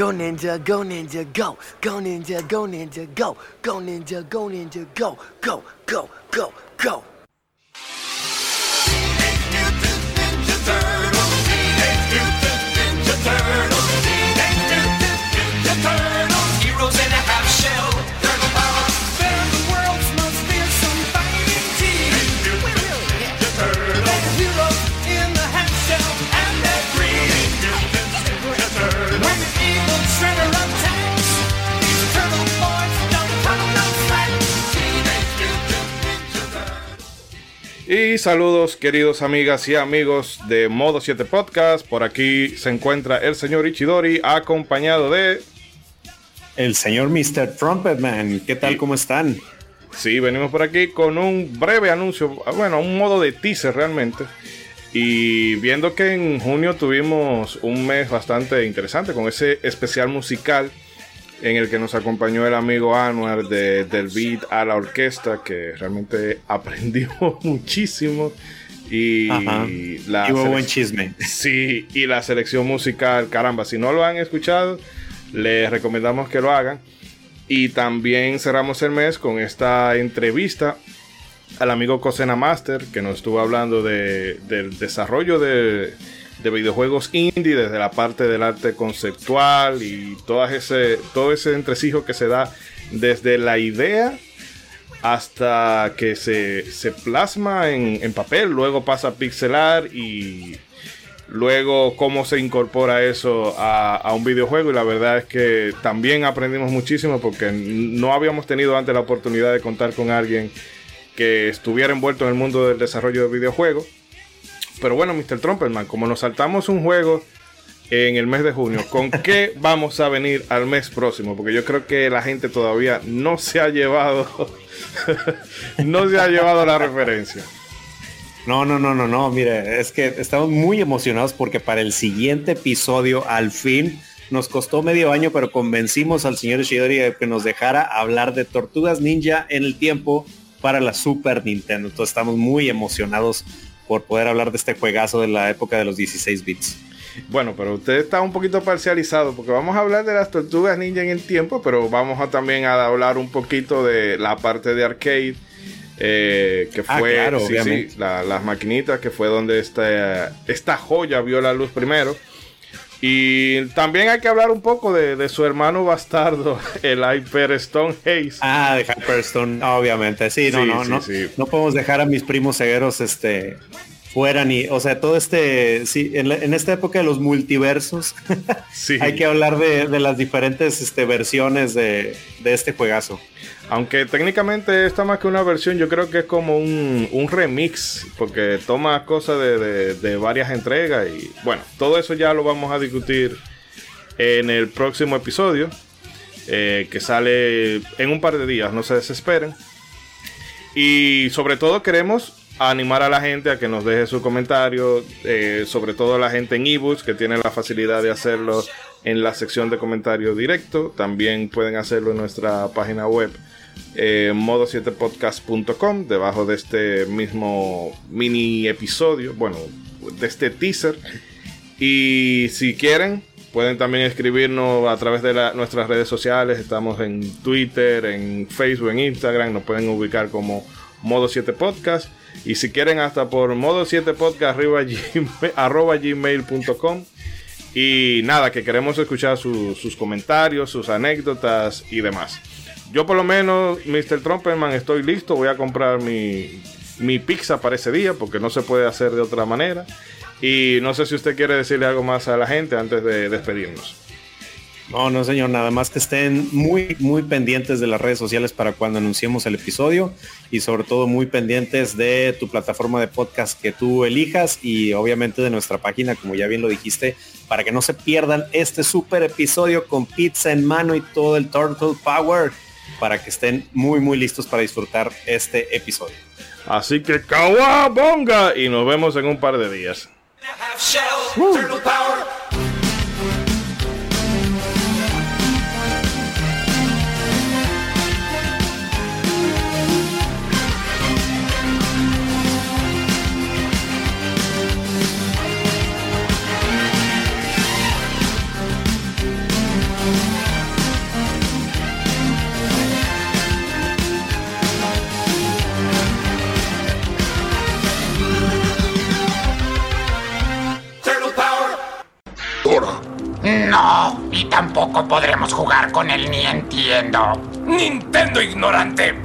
Go ninja, go ninja, go. Go ninja, go ninja, go. Go ninja, go ninja, go. Go, go, go, go. Y saludos queridos amigas y amigos de Modo 7 Podcast. Por aquí se encuentra el señor Ichidori acompañado de... El señor Mr. Trumpetman, ¿qué tal? Y- ¿Cómo están? Sí, venimos por aquí con un breve anuncio, bueno, un modo de teaser realmente. Y viendo que en junio tuvimos un mes bastante interesante con ese especial musical en el que nos acompañó el amigo Anwar de, del beat a la orquesta, que realmente aprendimos muchísimo. Y Ajá. la Y hubo selec- buen chisme. Sí, y la selección musical, caramba, si no lo han escuchado, les recomendamos que lo hagan. Y también cerramos el mes con esta entrevista al amigo Cosena Master, que nos estuvo hablando de- del desarrollo de, de videojuegos indie, desde la parte del arte conceptual y todo ese, todo ese entresijo que se da desde la idea hasta que se, se plasma en, en papel, luego pasa a pixelar y luego cómo se incorpora eso a, a un videojuego y la verdad es que también aprendimos muchísimo porque no habíamos tenido antes la oportunidad de contar con alguien que estuviera envuelto en el mundo del desarrollo de videojuegos. Pero bueno, Mr. Trumpetman, como nos saltamos un juego en el mes de junio, ¿con qué vamos a venir al mes próximo? Porque yo creo que la gente todavía no se ha llevado, no se ha llevado la referencia. No, no, no, no, no. Mire, es que estamos muy emocionados porque para el siguiente episodio, al fin, nos costó medio año, pero convencimos al señor Ishidori de que nos dejara hablar de Tortugas Ninja en el tiempo para la Super Nintendo. Entonces estamos muy emocionados por poder hablar de este juegazo de la época de los 16 bits. Bueno, pero usted está un poquito parcializado porque vamos a hablar de las tortugas ninja en el tiempo, pero vamos a también a hablar un poquito de la parte de arcade. eh, que Ah, fue claro, sí, sí, obviamente. la- las maquinitas, que fue donde esta, esta joya vio la luz primero. Y también hay que hablar un poco de, de su hermano bastardo, el Hyper Stone Haze. Ah, de Hyperstone, obviamente. Sí, no, Sí, no, sí, no. sí. No podemos dejar a mis primos cegueros este fuera ni, o sea, todo este, sí, en, la- en esta época de los multiversos, Sí. hay que hablar de, de las diferentes este, versiones de, de este juegazo. Aunque técnicamente esta más que una versión, yo creo que es como un, un remix, porque toma cosas de, de- de varias entregas y bueno, todo eso ya lo vamos a discutir en el próximo episodio, eh, que sale en un par de días, no se desesperen. Y sobre todo queremos animar a la gente a que nos deje su comentario, eh, sobre todo la gente en ebooks que tiene la facilidad de hacerlo en la sección de comentarios directo. También pueden hacerlo en nuestra página web eh, modo7podcast.com, debajo de este mismo mini episodio, bueno, de este teaser. Y si quieren, pueden también escribirnos a través de nuestras redes sociales. Estamos en Twitter, en Facebook, en Instagram. Nos pueden ubicar como Modo 7 Podcast. Y si quieren, hasta por Modo 7 Podcast arriba arroba gmail.com. Y nada, que queremos escuchar su- sus comentarios, sus anécdotas y demás. Yo por lo menos, Mr. Trumpetman, estoy listo. Voy a comprar mi, mi pizza para ese día porque no se puede hacer de otra manera. Y no sé si usted quiere decirle algo más a la gente antes de despedirnos. No, no, señor, nada más que estén muy, muy pendientes de las redes sociales para cuando anunciemos el episodio y sobre todo muy pendientes de tu plataforma de podcast que tú elijas y obviamente de nuestra página, como ya bien lo dijiste, para que no se pierdan este super episodio con pizza en mano y todo el Turtle Power, para que estén muy, muy listos para disfrutar este episodio. Así que ¡Kawabonga! Y nos vemos en un par de días. No, y tampoco podremos jugar con él ni entiendo. Nintendo ignorante.